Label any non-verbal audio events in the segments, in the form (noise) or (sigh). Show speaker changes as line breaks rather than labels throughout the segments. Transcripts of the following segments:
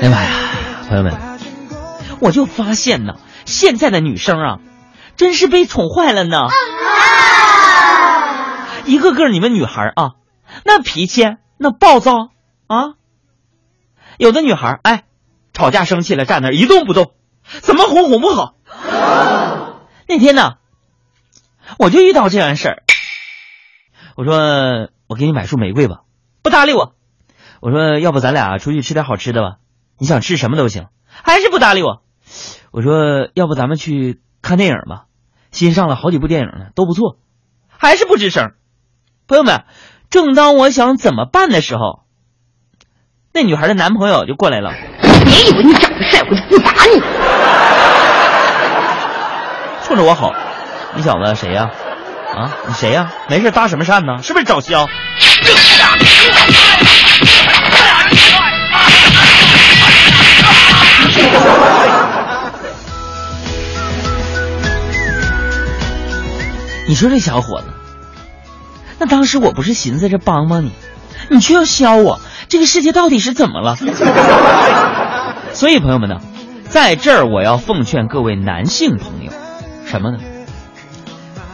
哎呀妈呀，朋友们，我就发现呢，现在的女生啊，真是被宠坏了呢。一个个你们女孩啊，那脾气那暴躁啊，有的女孩哎，吵架生气了站那儿一动不动，怎么哄哄不好。那天呢，我就遇到这样的事儿，我说我给你买束玫瑰吧，不搭理我。我说要不咱俩出去吃点好吃的吧，你想吃什么都行，还是不搭理我。我说要不咱们去看电影吧，新上了好几部电影呢，都不错，还是不吱声。朋友们，正当我想怎么办的时候，那女孩的男朋友就过来了。
别以为你长得帅，我就不打你。(laughs)
冲着我吼：“你小子谁呀？啊，你谁呀？没事搭什么讪呢？是不是找削？”你说这小伙子，那当时我不是寻思着帮帮你，你却要削我，这个世界到底是怎么了？(laughs) 所以朋友们呢，在这儿我要奉劝各位男性朋友，什么呢？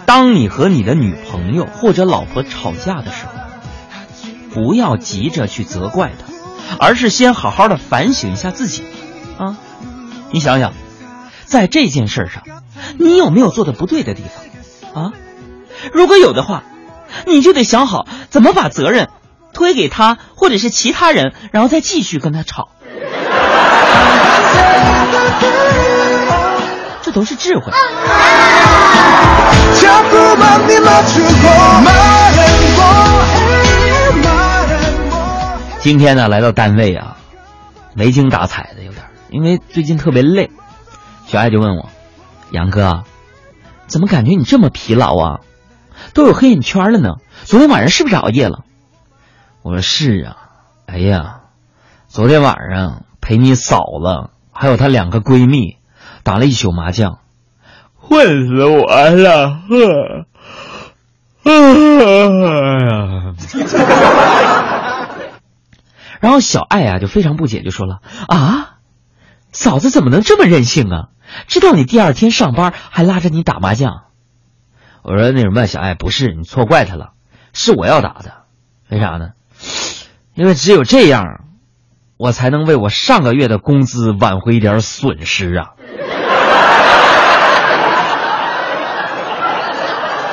当你和你的女朋友或者老婆吵架的时候，不要急着去责怪她，而是先好好的反省一下自己，啊，你想想，在这件事上，你有没有做的不对的地方？啊，如果有的话，你就得想好怎么把责任推给他或者是其他人，然后再继续跟他吵。这都是智慧。今天呢，来到单位啊，没精打采的有点，因为最近特别累。小爱就问我：“杨哥，怎么感觉你这么疲劳啊？都有黑眼圈了呢？昨天晚上是不是熬夜了？”我说：“是啊，哎呀，昨天晚上陪你嫂子还有她两个闺蜜打了一宿麻将，困死我了。(laughs) ”呵 (laughs) 然后小爱啊就非常不解，就说了：“啊，嫂子怎么能这么任性啊？知道你第二天上班还拉着你打麻将。”我说：“那什么，小爱不是你错怪他了，是我要打的，为啥呢？因为只有这样，我才能为我上个月的工资挽回一点损失啊。”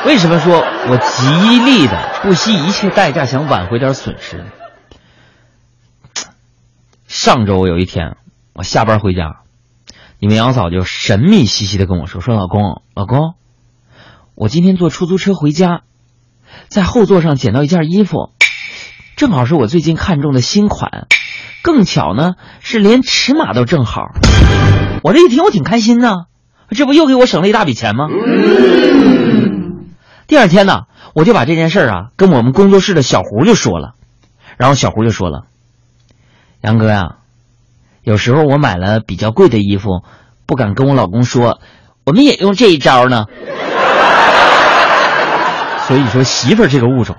为什么说我极力的不惜一切代价想挽回点损失呢？上周有一天，我下班回家，你们杨嫂就神秘兮兮的跟我说：“说老公，老公，我今天坐出租车回家，在后座上捡到一件衣服，正好是我最近看中的新款，更巧呢是连尺码都正好。”我这一听，我挺开心呢，这不又给我省了一大笔钱吗？第二天呢，我就把这件事啊跟我们工作室的小胡就说了，然后小胡就说了：“杨哥呀，有时候我买了比较贵的衣服，不敢跟我老公说，我们也用这一招呢。所以说，媳妇儿这个物种，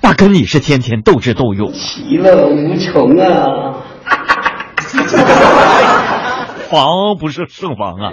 那跟你是天天斗智斗勇，
其乐无穷啊！(laughs)
防不是胜防啊。”